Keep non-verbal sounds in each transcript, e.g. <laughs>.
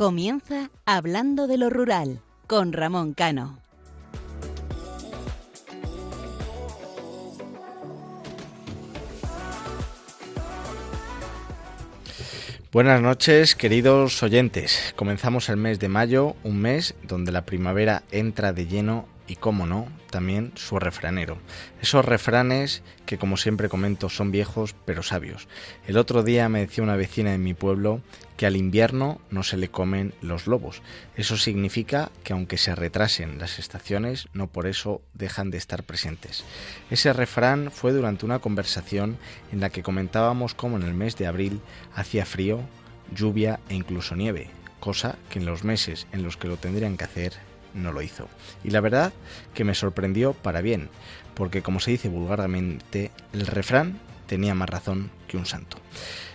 Comienza Hablando de lo Rural con Ramón Cano. Buenas noches, queridos oyentes. Comenzamos el mes de mayo, un mes donde la primavera entra de lleno y, como no, también su refranero. Esos refranes que, como siempre comento, son viejos pero sabios. El otro día me decía una vecina de mi pueblo que al invierno no se le comen los lobos. Eso significa que aunque se retrasen las estaciones, no por eso dejan de estar presentes. Ese refrán fue durante una conversación en la que comentábamos cómo en el mes de abril hacía frío, lluvia e incluso nieve, cosa que en los meses en los que lo tendrían que hacer no lo hizo. Y la verdad que me sorprendió para bien, porque como se dice vulgarmente, el refrán tenía más razón que un santo.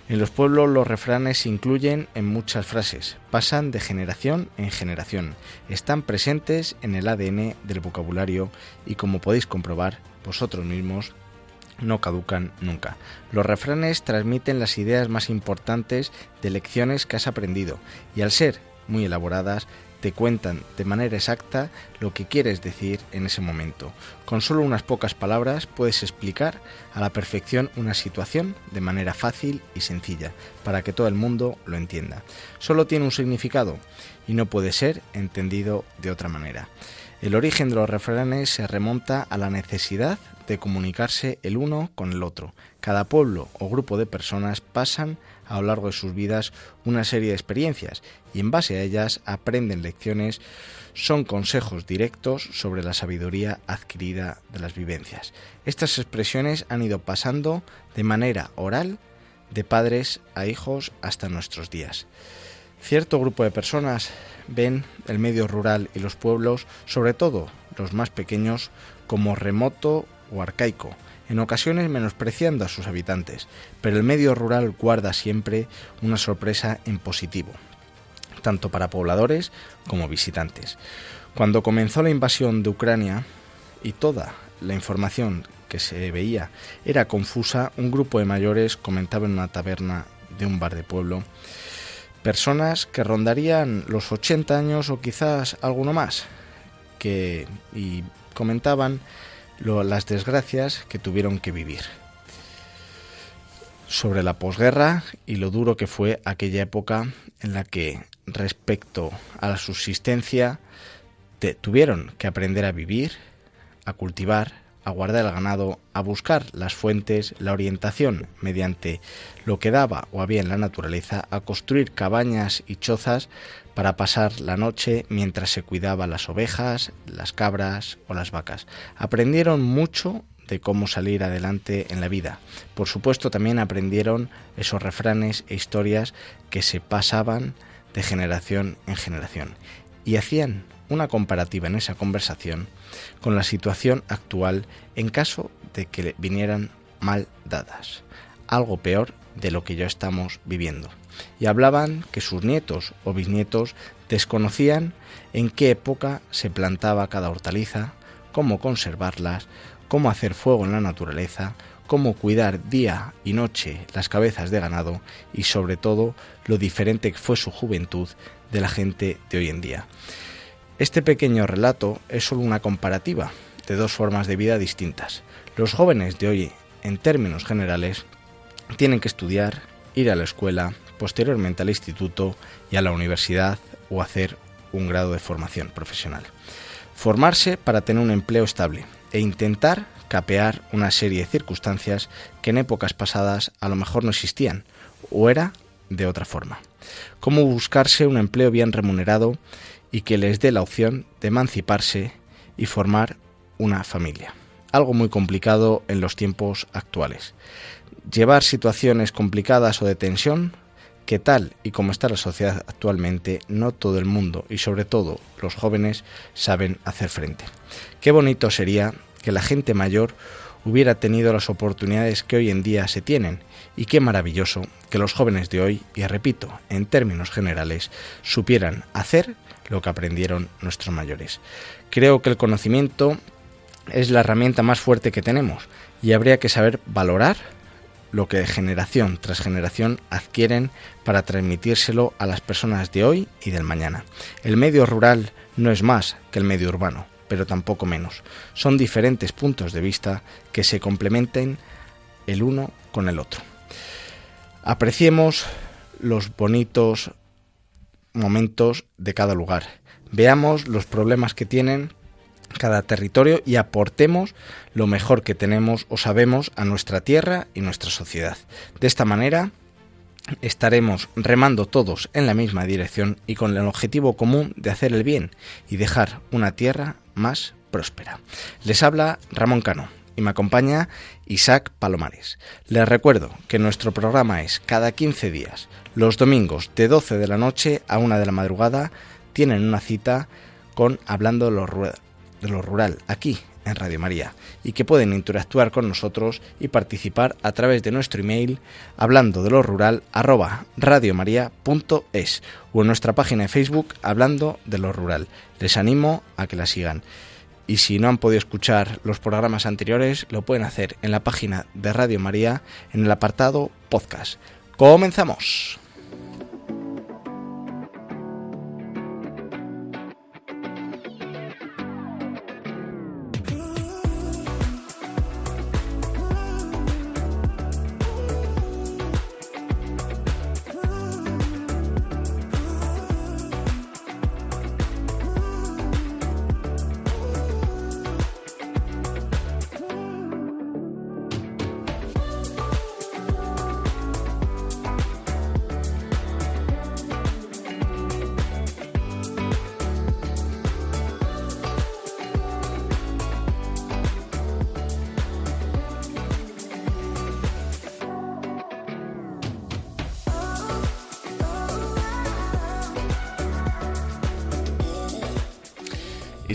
En los pueblos los refranes se incluyen en muchas frases, pasan de generación en generación, están presentes en el ADN del vocabulario y como podéis comprobar vosotros mismos, no caducan nunca. Los refranes transmiten las ideas más importantes de lecciones que has aprendido y al ser muy elaboradas te cuentan de manera exacta lo que quieres decir en ese momento. Con solo unas pocas palabras puedes explicar a la perfección una situación de manera fácil y sencilla, para que todo el mundo lo entienda. Solo tiene un significado y no puede ser entendido de otra manera. El origen de los refranes se remonta a la necesidad de comunicarse el uno con el otro. Cada pueblo o grupo de personas pasan a lo largo de sus vidas una serie de experiencias y en base a ellas aprenden lecciones, son consejos directos sobre la sabiduría adquirida de las vivencias. Estas expresiones han ido pasando de manera oral de padres a hijos hasta nuestros días. Cierto grupo de personas ven el medio rural y los pueblos, sobre todo los más pequeños, como remoto o arcaico, en ocasiones menospreciando a sus habitantes, pero el medio rural guarda siempre una sorpresa en positivo, tanto para pobladores como visitantes. Cuando comenzó la invasión de Ucrania y toda la información que se veía era confusa, un grupo de mayores comentaba en una taberna de un bar de pueblo personas que rondarían los 80 años o quizás alguno más, que y comentaban las desgracias que tuvieron que vivir. Sobre la posguerra y lo duro que fue aquella época en la que respecto a la subsistencia tuvieron que aprender a vivir, a cultivar, a guardar el ganado, a buscar las fuentes, la orientación mediante lo que daba o había en la naturaleza, a construir cabañas y chozas para pasar la noche mientras se cuidaba las ovejas, las cabras o las vacas. Aprendieron mucho de cómo salir adelante en la vida. Por supuesto también aprendieron esos refranes e historias que se pasaban de generación en generación y hacían una comparativa en esa conversación con la situación actual en caso de que vinieran mal dadas. Algo peor de lo que ya estamos viviendo. Y hablaban que sus nietos o bisnietos desconocían en qué época se plantaba cada hortaliza, cómo conservarlas, cómo hacer fuego en la naturaleza, cómo cuidar día y noche las cabezas de ganado y sobre todo lo diferente que fue su juventud de la gente de hoy en día. Este pequeño relato es solo una comparativa de dos formas de vida distintas. Los jóvenes de hoy, en términos generales, tienen que estudiar, ir a la escuela, posteriormente al instituto y a la universidad o hacer un grado de formación profesional. Formarse para tener un empleo estable e intentar capear una serie de circunstancias que en épocas pasadas a lo mejor no existían o era de otra forma. Cómo buscarse un empleo bien remunerado y que les dé la opción de emanciparse y formar una familia. Algo muy complicado en los tiempos actuales llevar situaciones complicadas o de tensión que tal y como está la sociedad actualmente, no todo el mundo y sobre todo los jóvenes saben hacer frente. Qué bonito sería que la gente mayor hubiera tenido las oportunidades que hoy en día se tienen y qué maravilloso que los jóvenes de hoy, y repito, en términos generales, supieran hacer lo que aprendieron nuestros mayores. Creo que el conocimiento es la herramienta más fuerte que tenemos y habría que saber valorar lo que generación tras generación adquieren para transmitírselo a las personas de hoy y del mañana. El medio rural no es más que el medio urbano, pero tampoco menos. Son diferentes puntos de vista que se complementen el uno con el otro. Apreciemos los bonitos momentos de cada lugar. Veamos los problemas que tienen cada territorio y aportemos lo mejor que tenemos o sabemos a nuestra tierra y nuestra sociedad. De esta manera estaremos remando todos en la misma dirección y con el objetivo común de hacer el bien y dejar una tierra más próspera. Les habla Ramón Cano y me acompaña Isaac Palomares. Les recuerdo que nuestro programa es cada 15 días, los domingos de 12 de la noche a 1 de la madrugada, tienen una cita con Hablando de lo, Rural, aquí en Radio María, y que pueden interactuar con nosotros y participar a través de nuestro email hablando de lo rural arroba radiomaria.es o en nuestra página de Facebook hablando de lo rural. Les animo a que la sigan. Y si no han podido escuchar los programas anteriores, lo pueden hacer en la página de Radio María en el apartado podcast. Comenzamos.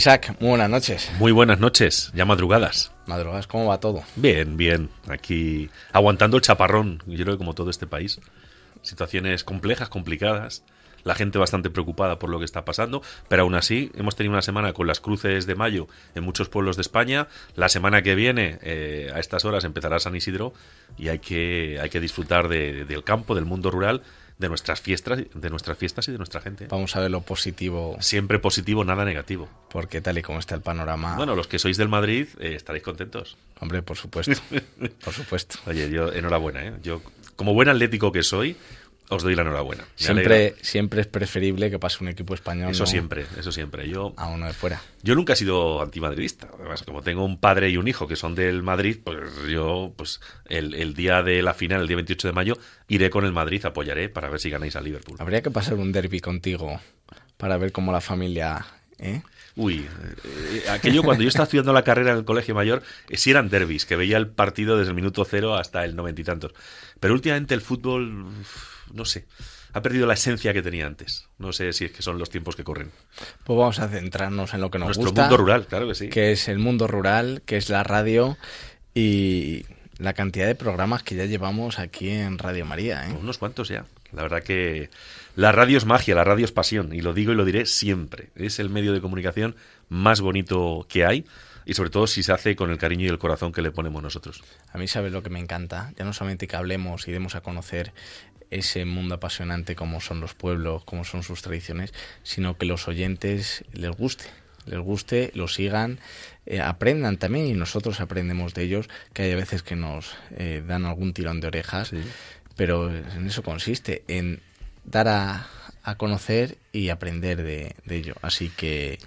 Isaac, muy buenas noches. Muy buenas noches, ya madrugadas. Madrugadas, ¿cómo va todo? Bien, bien. Aquí aguantando el chaparrón, yo creo que como todo este país. Situaciones complejas, complicadas. La gente bastante preocupada por lo que está pasando, pero aún así hemos tenido una semana con las cruces de mayo en muchos pueblos de España. La semana que viene, eh, a estas horas, empezará San Isidro y hay que, hay que disfrutar del campo, del mundo rural de nuestras fiestas, de nuestras fiestas y de nuestra gente. Vamos a ver lo positivo. Siempre positivo, nada negativo. Porque tal y como está el panorama. Bueno, los que sois del Madrid eh, estaréis contentos. Hombre, por supuesto. por supuesto. <laughs> Oye, yo enhorabuena, ¿eh? Yo, como buen atlético que soy, os doy la enhorabuena. siempre, siempre es preferible que pase un equipo español. Eso siempre, eso siempre. Yo, a uno de fuera. Yo nunca he sido antimadridista. Además, como tengo un padre y un hijo que son del Madrid, pues yo, pues el, el, día de la final, el día 28 de mayo, iré con el Madrid, apoyaré para ver si ganáis a Liverpool. Habría que pasar un derby contigo para ver cómo la familia. ¿eh? Uy, eh, aquello cuando yo estaba estudiando la carrera en el colegio mayor, eh, sí eran derbis, que veía el partido desde el minuto cero hasta el noventa y tantos. Pero últimamente el fútbol no sé, ha perdido la esencia que tenía antes. No sé si es que son los tiempos que corren. Pues vamos a centrarnos en lo que nos Nuestro gusta. mundo rural, claro que sí. Que es el mundo rural, que es la radio y la cantidad de programas que ya llevamos aquí en Radio María. ¿eh? Unos cuantos ya. La verdad que la radio es magia, la radio es pasión, y lo digo y lo diré siempre. Es el medio de comunicación más bonito que hay y sobre todo si se hace con el cariño y el corazón que le ponemos nosotros. A mí sabes lo que me encanta, ya no solamente que hablemos y demos a conocer ese mundo apasionante como son los pueblos, como son sus tradiciones, sino que los oyentes les guste, les guste, lo sigan, eh, aprendan también y nosotros aprendemos de ellos, que hay veces que nos eh, dan algún tirón de orejas, pero en eso consiste, en dar a, a conocer y aprender de, de ello. Así que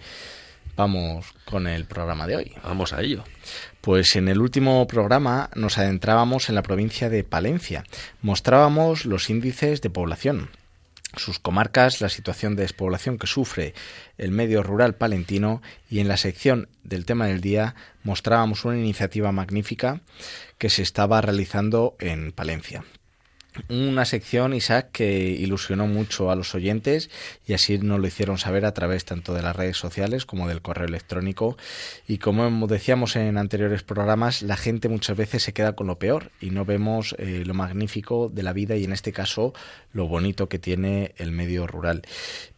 vamos con el programa de hoy. Vamos a ello. Pues en el último programa nos adentrábamos en la provincia de Palencia. Mostrábamos los índices de población, sus comarcas, la situación de despoblación que sufre el medio rural palentino y en la sección del tema del día mostrábamos una iniciativa magnífica que se estaba realizando en Palencia. Una sección, Isaac, que ilusionó mucho a los oyentes y así nos lo hicieron saber a través tanto de las redes sociales como del correo electrónico. Y como decíamos en anteriores programas, la gente muchas veces se queda con lo peor y no vemos eh, lo magnífico de la vida y en este caso lo bonito que tiene el medio rural.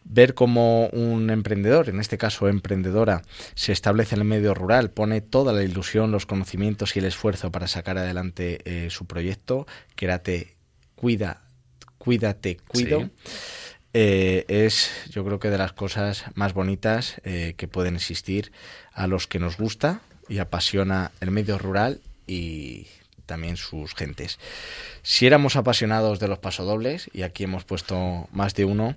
Ver cómo un emprendedor, en este caso emprendedora, se establece en el medio rural, pone toda la ilusión, los conocimientos y el esfuerzo para sacar adelante eh, su proyecto, Quédate cuida, cuídate, cuido. Eh, es yo creo que de las cosas más bonitas eh, que pueden existir a los que nos gusta y apasiona el medio rural y también sus gentes. Si éramos apasionados de los pasodobles, y aquí hemos puesto más de uno,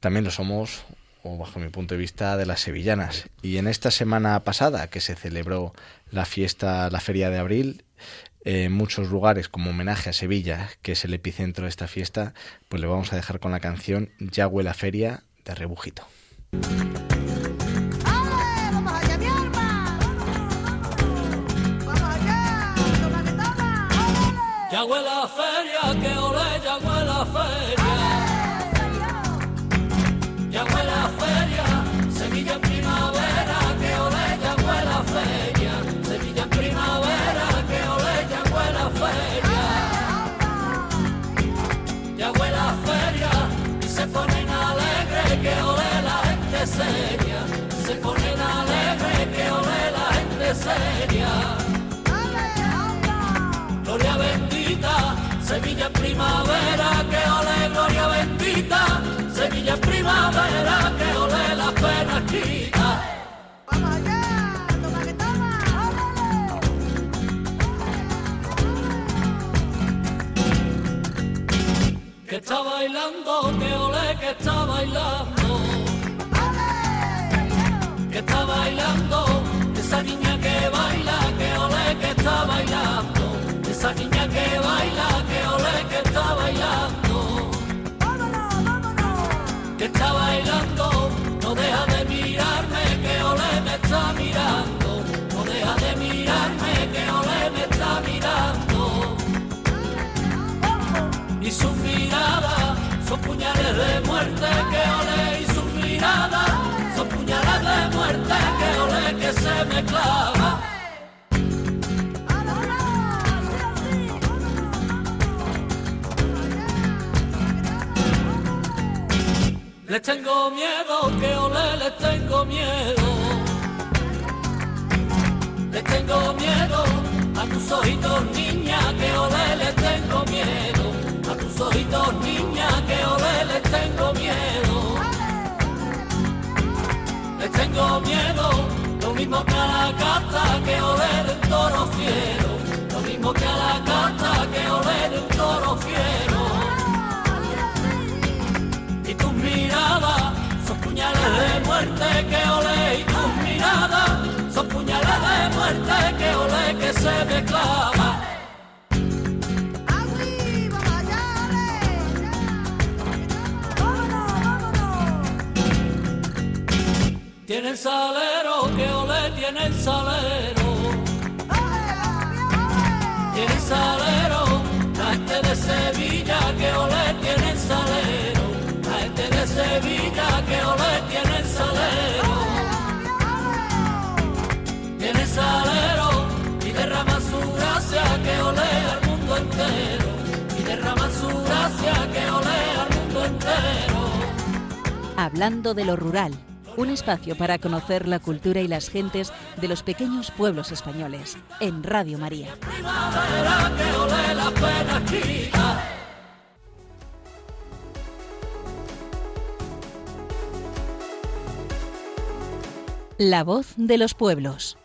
también lo somos, o bajo mi punto de vista, de las sevillanas. Y en esta semana pasada que se celebró la fiesta, la feria de abril, en muchos lugares como homenaje a Sevilla, que es el epicentro de esta fiesta, pues le vamos a dejar con la canción Ya huele feria de Rebujito. Sevilla primavera, que ole gloria bendita. Sevilla primavera, que ole las penas quita. que está bailando, que ole que está bailando. Que está bailando, esa niña que baila, que ole que está bailando. Esa niña está bailando, no deja de mirarme, que ole me está mirando. No deja de mirarme, que ole me está mirando y sus miradas son puñales de muerte que ole y sus miradas son puñales de muerte que ole que se me clava. Les tengo miedo, que ole, les tengo miedo. Les tengo miedo a tus ojitos, niña, que ole, les tengo miedo a tus ojitos, niña, que ole les tengo miedo. Les tengo miedo, lo mismo que a la cata, que ole un toro fiero. Lo mismo que a la que ole un toro fiero. Tus miradas son puñales de muerte, que ole, y tus miradas son puñales de muerte, que ole, que se me clava. Tiene salero, que ole tiene el salero. Tiene salero, la gente de Sevilla, que ole tiene el salero. Hablando de lo rural un espacio para conocer la cultura y las gentes de los pequeños pueblos españoles, en Radio María. La voz de los pueblos.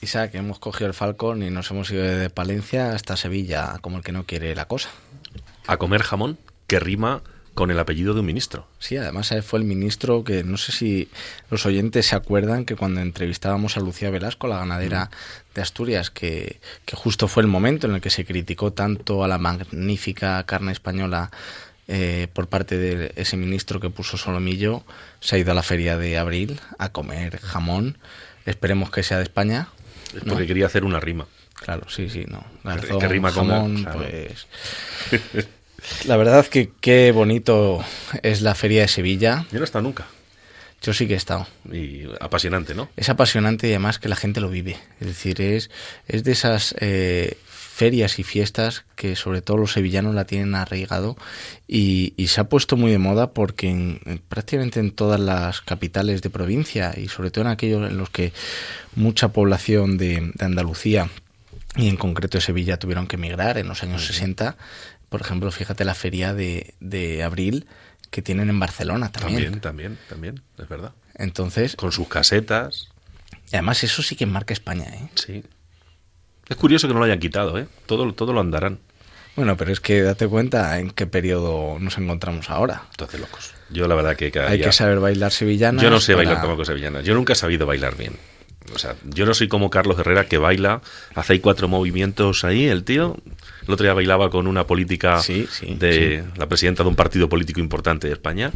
Isaac, hemos cogido el Falcón y nos hemos ido de Palencia hasta Sevilla, como el que no quiere la cosa a comer jamón que rima con el apellido de un ministro. Sí, además fue el ministro que no sé si los oyentes se acuerdan que cuando entrevistábamos a Lucía Velasco, la ganadera mm. de Asturias, que, justo fue el momento en el que se criticó tanto a la magnífica carne española eh, por parte de ese ministro que puso Solomillo, se ha ido a la feria de abril a comer jamón. Esperemos que sea de España, Es ¿no? porque quería hacer una rima. Claro, sí, sí, no. Que- Garzón, que rima jamón, pues... <laughs> La verdad que qué bonito es la feria de Sevilla. Yo no he estado nunca. Yo sí que he estado. Y apasionante, ¿no? Es apasionante y además que la gente lo vive. Es decir, es, es de esas eh, ferias y fiestas que sobre todo los sevillanos la tienen arraigado y, y se ha puesto muy de moda porque en- en prácticamente en todas las capitales de provincia y sobre todo en aquellos en los que mucha población de, de Andalucía y en concreto de Sevilla tuvieron que emigrar en los años 60. Por ejemplo, fíjate la feria de, de abril que tienen en Barcelona también. También, también, también, es verdad. Entonces, Con sus casetas, y además eso sí que marca España, ¿eh? sí. Es curioso que no lo hayan quitado, ¿eh? Todo, todo lo andarán. Bueno, pero es que date cuenta en qué periodo nos encontramos ahora. Entonces, locos. Yo la verdad que cada Hay día- que saber bailar sevillana. Yo no sé bailar tampoco sevillana. Yo nunca he sabido bailar bien. O sea, yo no soy como Carlos Herrera que baila, hace ahí cuatro movimientos ahí, el tío. El otro día bailaba con una política Sí, sí, de la presidenta de un partido político importante de España.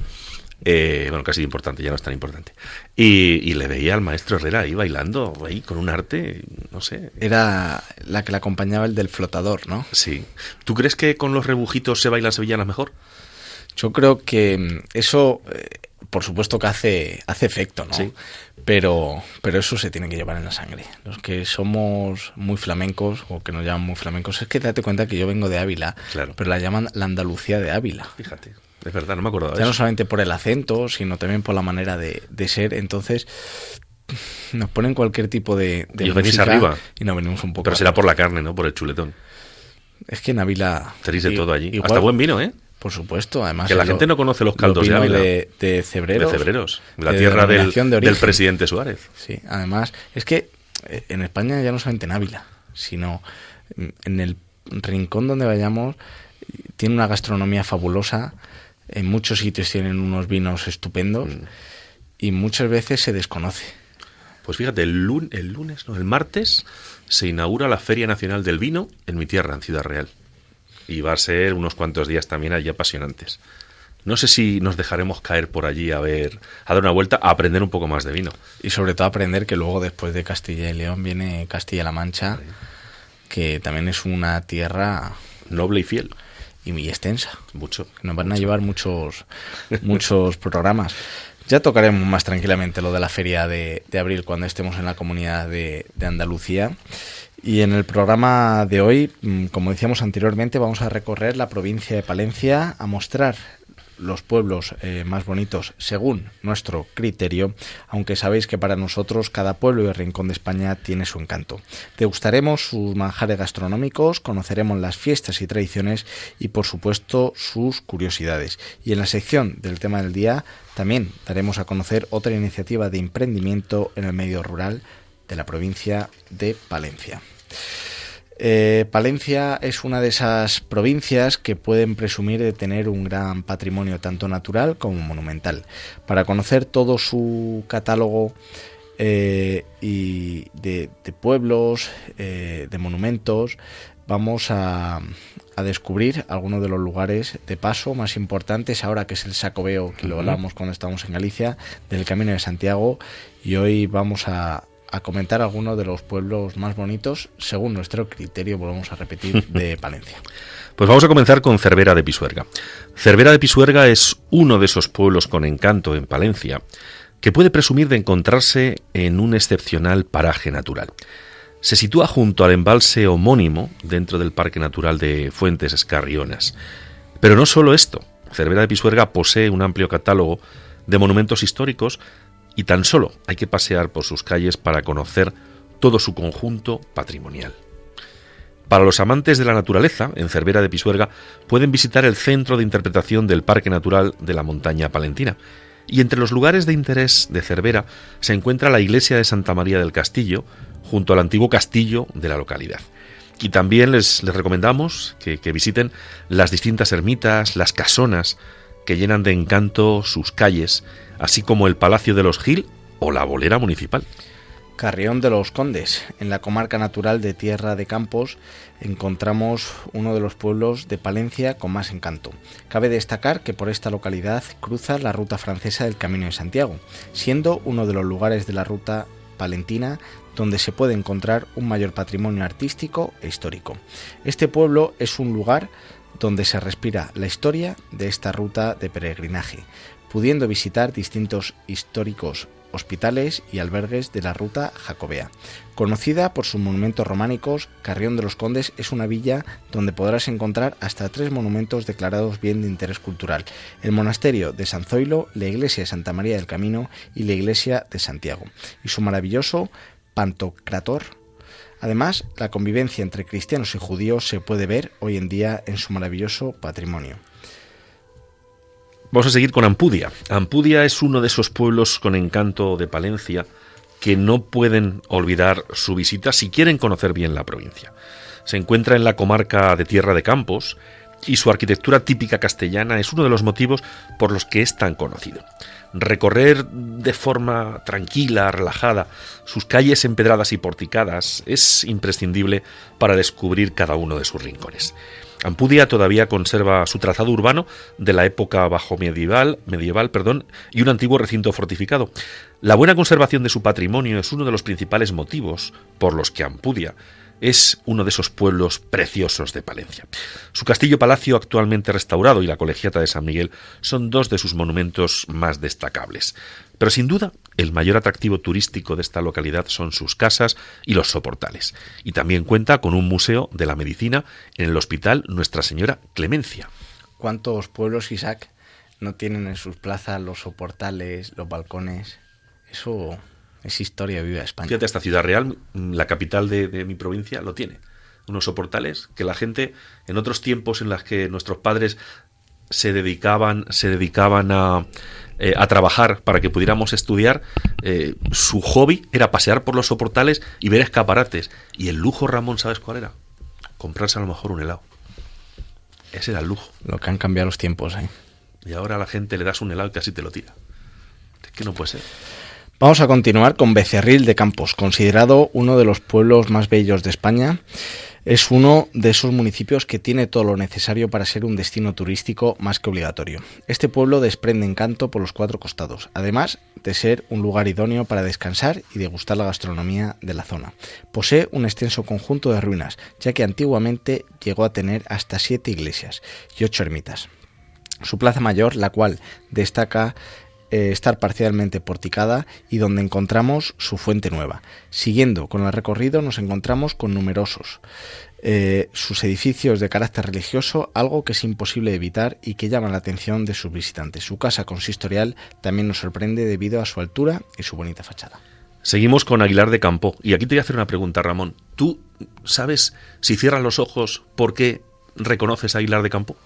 Eh, bueno, casi importante, ya no es tan importante. Y, y le veía al maestro Herrera ahí bailando, ahí con un arte, no sé. Era la que le acompañaba el del flotador, ¿no? Sí. ¿Tú crees que con los rebujitos se bailan sevillanas mejor? Yo creo que mm, eso, eh, por supuesto que hace, hace efecto, ¿no? Sí. Pero, pero eso se tiene que llevar en la sangre. Los que somos muy flamencos, o que nos llaman muy flamencos, es que date cuenta que yo vengo de Ávila, Claro. pero la llaman la Andalucía de Ávila. Fíjate, es verdad, no me de Ya no solamente por el acento, sino también por la manera de, de ser. Entonces, nos ponen cualquier tipo de, de Y música arriba. Y nos venimos un poco. Pero será arriba. por la carne, ¿no? Por el chuletón. Es que en Ávila. Tenéis de todo allí. igual- Hasta buen vino, ¿eh? Por supuesto, además. Que la gente no conoce los caldos de Ávila. de, de cebreros. de Cebreros, la de tierra del, de del presidente Suárez. Sí, además, es que eh, en España ya no solamente en Ávila, sino en el rincón donde vayamos, tiene una gastronomía fabulosa. En muchos sitios tienen unos vinos estupendos Mm. y muchas veces se desconoce. Pues fíjate, el, lun- el lunes, no, el martes se inaugura la Feria Nacional del Vino en mi tierra, en Ciudad Real. Y va a ser unos cuantos días también allí apasionantes. No sé si nos dejaremos caer por allí a ver, a dar una vuelta, a aprender un poco más de vino. Y sobre todo aprender que luego después de Castilla y León viene Castilla-La Mancha, que también es una tierra Noble y fiel. Y muy extensa. Mucho. Nos van a llevar muchos, muchos programas. Ya tocaremos más tranquilamente lo de la feria de, de abril cuando estemos en la comunidad de, de Andalucía. Y en el programa de hoy, mm, como decíamos anteriormente, vamos a recorrer la provincia de Palencia a mostrar los pueblos eh, más bonitos según nuestro criterio, aunque sabéis que para nosotros cada pueblo y rincón de España tiene su encanto. Degustaremos sus manjares gastronómicos, conoceremos las fiestas y tradiciones y por supuesto sus curiosidades. Y en la sección del tema del día también daremos a conocer otra iniciativa de emprendimiento en el medio rural de la provincia de Palencia. Eh, Palencia es una de esas provincias que pueden presumir de tener un gran patrimonio tanto natural como monumental. Para conocer todo su catálogo eh, y de, de pueblos, eh, de monumentos, vamos a, a descubrir algunos de los lugares de paso más importantes ahora que es el Sacobeo, que lo hablamos cuando estamos en Galicia, del Camino de Santiago y hoy vamos a, a comentar algunos de los pueblos más bonitos según nuestro criterio, volvemos a repetir, <laughs> de Palencia. Pues vamos a comenzar con Cervera de Pisuerga. Cervera de Pisuerga es uno de esos pueblos con encanto en Palencia que puede presumir de encontrarse en un excepcional paraje natural. Se sitúa junto al embalse homónimo dentro del Parque Natural de Fuentes Escarrionas. Pero no solo esto, Cervera de Pisuerga posee un amplio catálogo de monumentos históricos y tan solo hay que pasear por sus calles para conocer todo su conjunto patrimonial. Para los amantes de la naturaleza, en Cervera de Pisuerga pueden visitar el centro de interpretación del Parque Natural de la Montaña Palentina. Y entre los lugares de interés de Cervera se encuentra la iglesia de Santa María del Castillo, junto al antiguo castillo de la localidad. Y también les, recomendamos que, que visiten las distintas ermitas, las casonas, que llenan de encanto sus calles, así como el Palacio de los Gil o la Bolera Municipal. Carrión de los Condes. En la comarca natural de Tierra de Campos encontramos uno de los pueblos de Palencia con más encanto. Cabe destacar que por esta localidad cruza la ruta francesa del Camino de Santiago, siendo uno de los lugares de la ruta palentina donde se puede encontrar un mayor patrimonio artístico e histórico. Este pueblo es un lugar donde se respira la historia de esta ruta de peregrinaje, pudiendo visitar distintos históricos hospitales y albergues de la ruta jacobea. Conocida por sus monumentos románicos, Carrión de los Condes es una villa donde podrás encontrar hasta tres monumentos declarados bien de interés cultural, el monasterio de San Zoilo, la iglesia de Santa María del Camino y la iglesia de Santiago, y su maravilloso Pantocrator. Además, la convivencia entre cristianos y judíos se puede ver hoy en día en su maravilloso patrimonio. Vamos a seguir con Ampudia. Ampudia es uno de esos pueblos con encanto de Palencia que no pueden olvidar su visita si quieren conocer bien la provincia. Se encuentra en la comarca de Tierra de Campos y su arquitectura típica castellana es uno de los motivos por los que es tan conocido. Recorrer de forma tranquila, relajada, sus calles empedradas y porticadas es imprescindible para descubrir cada uno de sus rincones. Ampudia todavía conserva su trazado urbano de la época bajo medieval, medieval perdón, y un antiguo recinto fortificado. La buena conservación de su patrimonio es uno de los principales motivos por los que Ampudia es uno de esos pueblos preciosos de Palencia. Su castillo-palacio actualmente restaurado y la colegiata de San Miguel son dos de sus monumentos más destacables. Pero sin duda, el mayor atractivo turístico de esta localidad son sus casas y los soportales. Y también cuenta con un museo de la medicina en el Hospital Nuestra Señora Clemencia. ¿Cuántos pueblos, Isaac, no tienen en sus plazas los soportales, los balcones? Eso es historia viva de España. Fíjate, esta ciudad real, la capital de, de mi provincia, lo tiene. Unos soportales que la gente, en otros tiempos en los que nuestros padres se dedicaban, se dedicaban a, eh, a trabajar para que pudiéramos estudiar, eh, su hobby era pasear por los soportales y ver escaparates. Y el lujo, Ramón, ¿sabes cuál era? Comprarse a lo mejor un helado. Ese era el lujo. Lo que han cambiado los tiempos, ¿eh? Y ahora a la gente le das un helado y casi te lo tira. Es que no puede ser. Vamos a continuar con Becerril de Campos, considerado uno de los pueblos más bellos de España. Es uno de esos municipios que tiene todo lo necesario para ser un destino turístico más que obligatorio. Este pueblo desprende encanto por los cuatro costados, además de ser un lugar idóneo para descansar y degustar la gastronomía de la zona. Posee un extenso conjunto de ruinas, ya que antiguamente llegó a tener hasta siete iglesias y ocho ermitas. Su plaza mayor, la cual destaca eh, estar parcialmente porticada y donde encontramos su fuente nueva. Siguiendo con el recorrido nos encontramos con numerosos eh, sus edificios de carácter religioso, algo que es imposible evitar y que llama la atención de sus visitantes. Su casa consistorial también nos sorprende debido a su altura y su bonita fachada. Seguimos con Aguilar de Campo. Y aquí te voy a hacer una pregunta, Ramón. ¿Tú sabes, si cierras los ojos, por qué reconoces a Aguilar de Campo?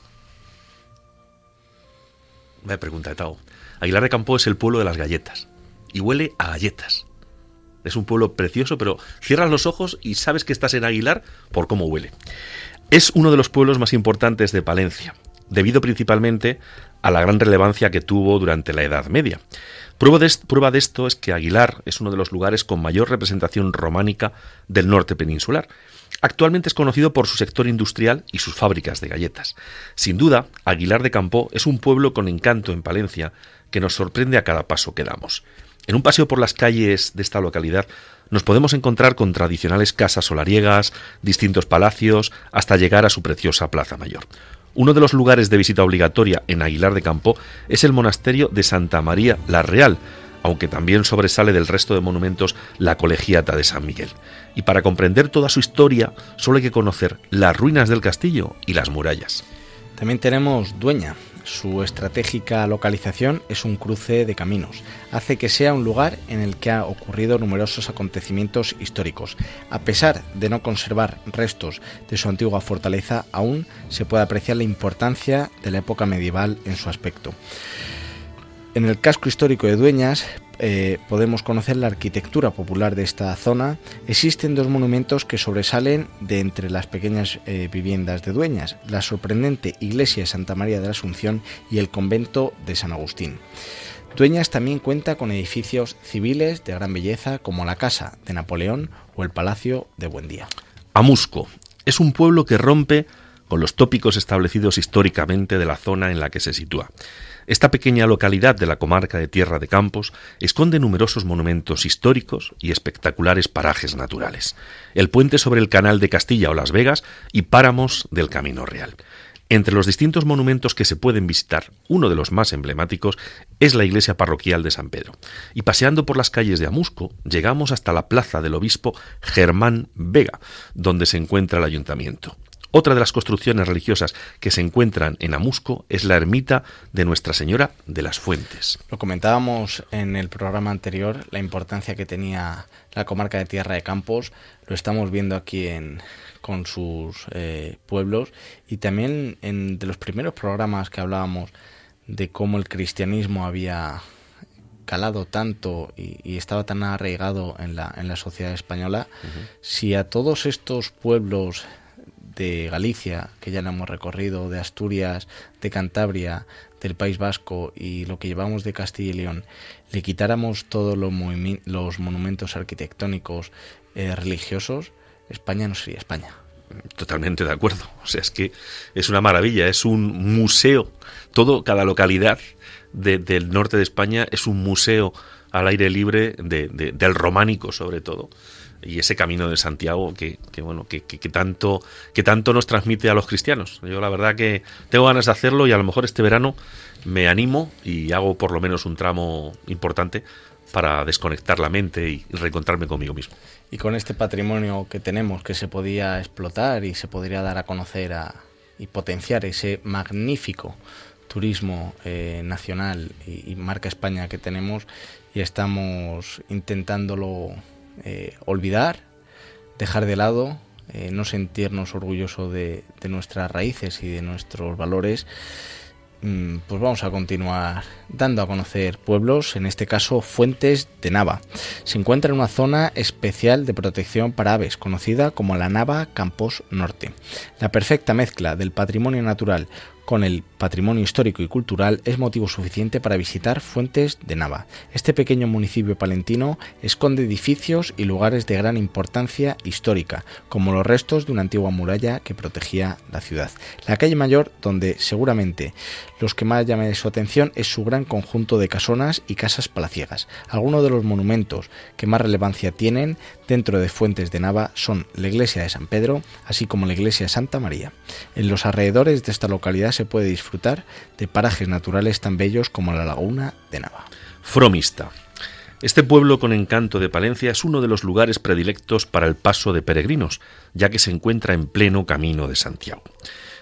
Me pregunta Tao. Aguilar de Campo es el pueblo de las galletas y huele a galletas. Es un pueblo precioso, pero cierras los ojos y sabes que estás en Aguilar por cómo huele. Es uno de los pueblos más importantes de Palencia, debido principalmente a la gran relevancia que tuvo durante la Edad Media. Prueba de, prueba de, esto es que Aguilar es uno de los lugares con mayor representación románica del norte peninsular. Actualmente es conocido por su sector industrial y sus fábricas de galletas. Sin duda, Aguilar de Campo es un pueblo con encanto en Palencia, que nos sorprende a cada paso que damos. En un paseo por las calles de esta localidad nos podemos encontrar con tradicionales casas solariegas, distintos palacios, hasta llegar a su preciosa Plaza Mayor. Uno de los lugares de visita obligatoria en Aguilar de Campo es el monasterio de Santa María la Real, aunque también sobresale del resto de monumentos la colegiata de San Miguel. Y para comprender toda su historia solo hay que conocer las ruinas del castillo y las murallas. También tenemos Dueña, su estratégica localización es un cruce de caminos. Hace que sea un lugar en el que ha ocurrido numerosos acontecimientos históricos. A pesar de no conservar restos de su antigua fortaleza, aún se puede apreciar la importancia de la época medieval en su aspecto. En el casco histórico de Dueñas eh, podemos conocer la arquitectura popular de esta zona, existen dos monumentos que sobresalen de entre las pequeñas eh, viviendas de dueñas, la sorprendente iglesia de Santa María de la Asunción y el convento de San Agustín. Dueñas también cuenta con edificios civiles de gran belleza como la Casa de Napoleón o el Palacio de Buendía. Amusco es un pueblo que rompe con los tópicos establecidos históricamente de la zona en la que se sitúa. Esta pequeña localidad de la comarca de Tierra de Campos esconde numerosos monumentos históricos y espectaculares parajes naturales. El puente sobre el canal de Castilla o Las Vegas y páramos del Camino Real. Entre los distintos monumentos que se pueden visitar, uno de los más emblemáticos es la iglesia parroquial de San Pedro. Y paseando por las calles de Amusco, llegamos hasta la plaza del obispo Germán Vega, donde se encuentra el ayuntamiento. Otra de las construcciones religiosas que se encuentran en Amusco es la ermita de Nuestra Señora de las Fuentes. Lo comentábamos en el programa anterior, la importancia que tenía la comarca de Tierra de Campos, lo estamos viendo aquí en, con sus eh, pueblos y también en de los primeros programas que hablábamos de cómo el cristianismo había calado tanto y, estaba tan arraigado en la, en la sociedad española, si a todos estos pueblos de Galicia, que ya no hemos recorrido, de Asturias, de Cantabria, del País Vasco y lo que llevamos de Castilla y León, le quitáramos todos los, monumentos arquitectónicos eh, religiosos, España no sería España. Totalmente de acuerdo. O sea, es que es una maravilla, es un museo. Todo, cada localidad del norte de España es un museo al aire libre del románico, sobre todo y ese camino de Santiago que, bueno que, tanto que tanto nos transmite a los cristianos. Yo la verdad que tengo ganas de hacerlo y a lo mejor este verano me animo y hago por lo menos un tramo importante para desconectar la mente y reencontrarme conmigo mismo. Y con este patrimonio que tenemos que se podía explotar y se podría dar a conocer y potenciar ese magnífico turismo eh, nacional y marca España que tenemos y estamos intentándolo eh, olvidar, dejar de lado, eh, no sentirnos orgullosos de, nuestras raíces y de nuestros valores, mm, pues vamos a continuar dando a conocer pueblos, en este caso Fuentes de Nava. Se encuentra en una zona especial de protección para aves, conocida como la Nava Campos Norte. La perfecta mezcla del patrimonio natural con el patrimonio histórico y cultural es motivo suficiente para visitar Fuentes de Nava. Este pequeño municipio palentino esconde edificios y lugares de gran importancia histórica, como los restos de una antigua muralla que protegía la ciudad. La calle mayor, donde seguramente los que más llaman su atención es su gran conjunto de casonas y casas palaciegas. Algunos de los monumentos que más relevancia tienen dentro de Fuentes de Nava son la iglesia de San Pedro, así como la iglesia de Santa María. En los alrededores de esta localidad se puede disfrutar de parajes naturales tan bellos como la laguna de Nava. Fromista. Este pueblo con encanto de Palencia es uno de los lugares predilectos para el paso de peregrinos, ya que se encuentra en pleno camino de Santiago.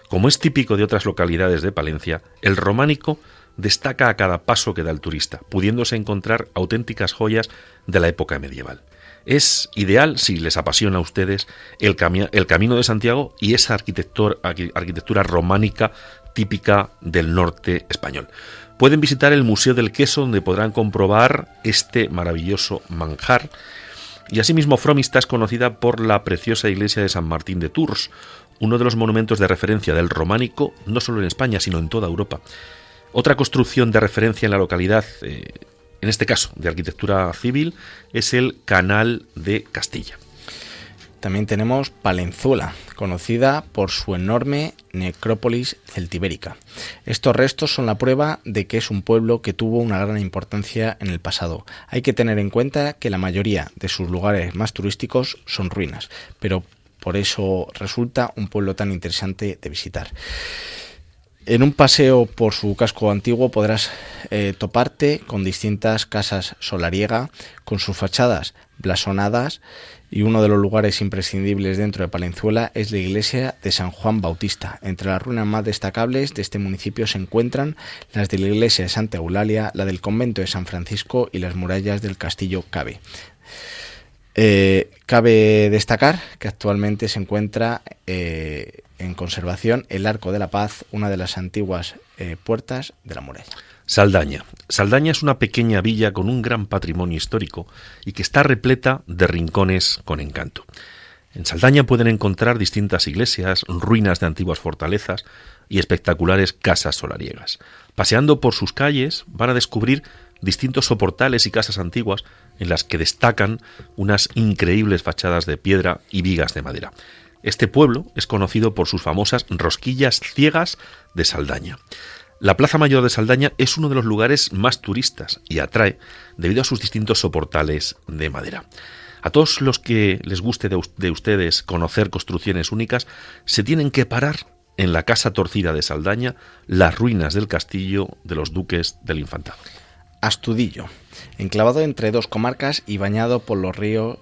Como es típico de otras localidades de Palencia, el románico destaca a cada paso que da el turista, pudiéndose encontrar auténticas joyas de la época medieval. Es ideal, si les apasiona a ustedes, el, camino de Santiago y esa arquitectura románica típica del norte español. Pueden visitar el Museo del Queso donde podrán comprobar este maravilloso manjar. Y asimismo Fromista es conocida por la preciosa iglesia de San Martín de Tours, uno de los monumentos de referencia del románico no solo en España, sino en toda Europa. Otra construcción de referencia en la localidad, eh, en este caso de arquitectura civil, es el Canal de Castilla. También tenemos Palenzuela, conocida por su enorme necrópolis celtibérica. Estos restos son la prueba de que es un pueblo que tuvo una gran importancia en el pasado. Hay que tener en cuenta que la mayoría de sus lugares más turísticos son ruinas, pero por eso resulta un pueblo tan interesante de visitar. En un paseo por su casco antiguo podrás eh, toparte con distintas casas solariega, con sus fachadas blasonadas y uno de los lugares imprescindibles dentro de Palenzuela es la iglesia de San Juan Bautista. Entre las ruinas más destacables de este municipio se encuentran las de la iglesia de Santa Eulalia, la del convento de San Francisco y las murallas del castillo Cabe. Eh, cabe destacar que actualmente se encuentra eh, en conservación el Arco de la Paz, una de las antiguas eh, puertas de la muralla. Saldaña. Saldaña es una pequeña villa con un gran patrimonio histórico y que está repleta de rincones con encanto. En Saldaña pueden encontrar distintas iglesias, ruinas de antiguas fortalezas y espectaculares casas solariegas. Paseando por sus calles van a descubrir distintos soportales y casas antiguas en las que destacan unas increíbles fachadas de piedra y vigas de madera. Este pueblo es conocido por sus famosas rosquillas ciegas de Saldaña. La Plaza Mayor de Saldaña es uno de los lugares más turistas y atrae debido a sus distintos soportales de madera. A todos los que les guste de, ustedes conocer construcciones únicas, se tienen que parar en la Casa Torcida de Saldaña, las ruinas del castillo de los duques del Infantado. Astudillo, enclavado entre dos comarcas y bañado por los ríos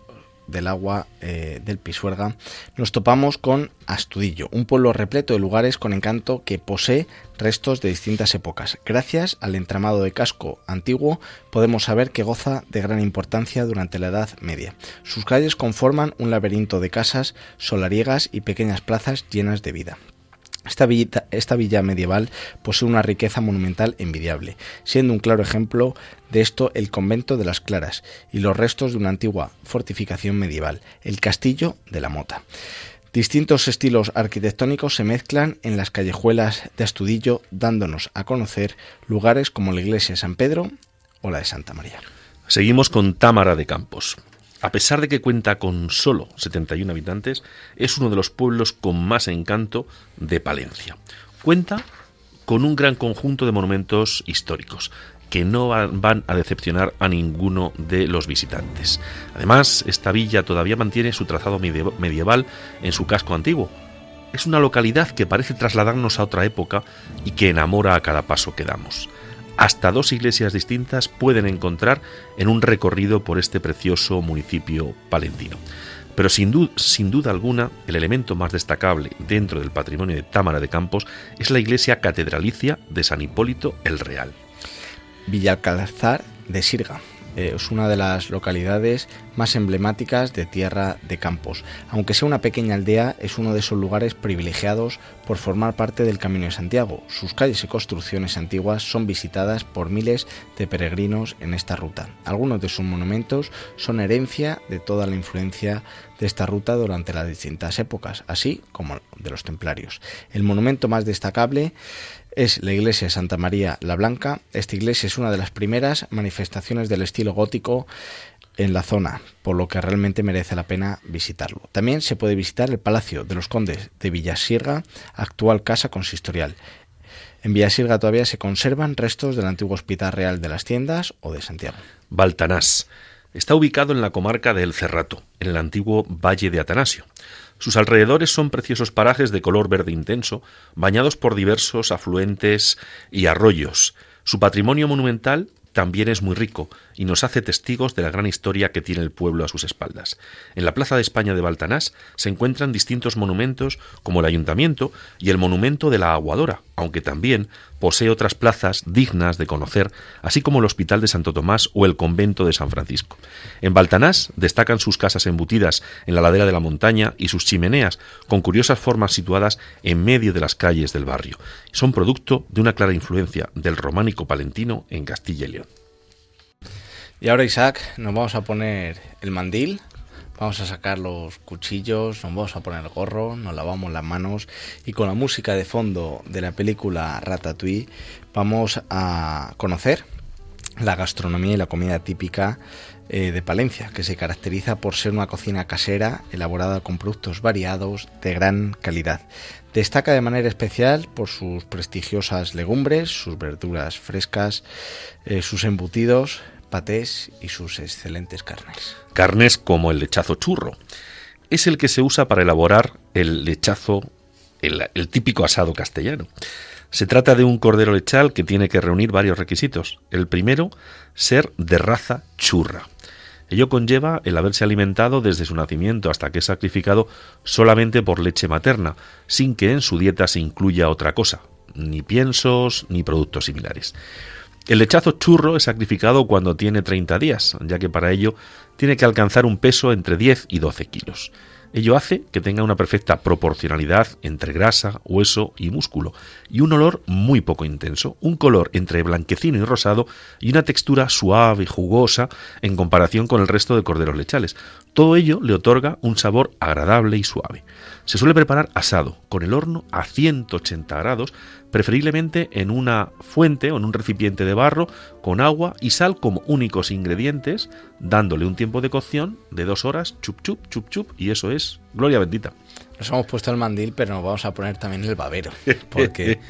del agua eh, del Pisuerga, nos topamos con Astudillo, un pueblo repleto de lugares con encanto que posee restos de distintas épocas. Gracias al entramado de casco antiguo podemos saber que goza de gran importancia durante la Edad Media. Sus calles conforman un laberinto de casas solariegas y pequeñas plazas llenas de vida. Esta villa, medieval posee una riqueza monumental envidiable, siendo un claro ejemplo de esto el convento de las Claras y los restos de una antigua fortificación medieval, el castillo de la Mota. Distintos estilos arquitectónicos se mezclan en las callejuelas de Astudillo, dándonos a conocer lugares como la iglesia de San Pedro o la de Santa María. Seguimos con Támara de Campos. A pesar de que cuenta con solo 71 habitantes, es uno de los pueblos con más encanto de Palencia. Cuenta con un gran conjunto de monumentos históricos que no van a decepcionar a ninguno de los visitantes. Además, esta villa todavía mantiene su trazado medieval en su casco antiguo. Es una localidad que parece trasladarnos a otra época y que enamora a cada paso que damos hasta dos iglesias distintas pueden encontrar en un recorrido por este precioso municipio palentino. Pero sin, duda alguna, el elemento más destacable dentro del patrimonio de Támara de Campos es la iglesia catedralicia de San Hipólito el Real. Villalcalzar de Sirga, eh, es una de las localidades más emblemáticas de Tierra de Campos. Aunque sea una pequeña aldea, es uno de esos lugares privilegiados por formar parte del Camino de Santiago. Sus calles y construcciones antiguas son visitadas por miles de peregrinos en esta ruta. Algunos de sus monumentos son herencia de toda la influencia de esta ruta durante las distintas épocas, así como de los templarios. El monumento más destacable es la iglesia de Santa María la Blanca. Esta iglesia es una de las primeras manifestaciones del estilo gótico en la zona, por lo que realmente merece la pena visitarlo. También se puede visitar el Palacio de los Condes de Villasirga, actual casa consistorial. En Villasirga todavía se conservan restos del antiguo Hospital Real de las Tiendas o de Santiago. Baltanás. Está ubicado en la comarca de El Cerrato, en el antiguo Valle de Atanasio. Sus alrededores son preciosos parajes de color verde intenso, bañados por diversos afluentes y arroyos. Su patrimonio monumental también es muy rico y nos hace testigos de la gran historia que tiene el pueblo a sus espaldas. En la Plaza de España de Baltanás se encuentran distintos monumentos como el Ayuntamiento y el Monumento de la Aguadora, aunque también posee otras plazas dignas de conocer, así como el Hospital de Santo Tomás o el Convento de San Francisco. En Baltanás destacan sus casas embutidas en la ladera de la montaña y sus chimeneas, con curiosas formas situadas en medio de las calles del barrio. Son producto de una clara influencia del románico palentino en Castilla y León. Y ahora, Isaac, nos vamos a poner el mandil, vamos a sacar los cuchillos, nos vamos a poner el gorro, nos lavamos las manos y con la música de fondo de la película Ratatouille vamos a conocer la gastronomía y la comida típica eh, de Palencia, que se caracteriza por ser una cocina casera elaborada con productos variados de gran calidad. Destaca de manera especial por sus prestigiosas legumbres, sus verduras frescas, eh, sus embutidos, patés y sus excelentes carnes. Carnes como el lechazo churro. Es el que se usa para elaborar el lechazo, el, el típico asado castellano. Se trata de un cordero lechal que tiene que reunir varios requisitos. El primero, ser de raza churra. Ello conlleva el haberse alimentado desde su nacimiento hasta que es sacrificado solamente por leche materna, sin que en su dieta se incluya otra cosa, ni piensos ni productos similares. El lechazo churro es sacrificado cuando tiene 30 días, ya que para ello tiene que alcanzar un peso entre 10 y 12 kilos. Ello hace que tenga una perfecta proporcionalidad entre grasa, hueso y músculo, y un olor muy poco intenso, un color entre blanquecino y rosado, y una textura suave y jugosa en comparación con el resto de corderos lechales. Todo ello le otorga un sabor agradable y suave. Se suele preparar asado, con el horno a 180 grados, preferiblemente en una fuente o en un recipiente de barro con agua y sal como únicos ingredientes, dándole un tiempo de cocción de dos horas, chup chup, chup chup, y eso es gloria bendita. Nos hemos puesto el mandil, pero nos vamos a poner también el babero. <laughs> Porque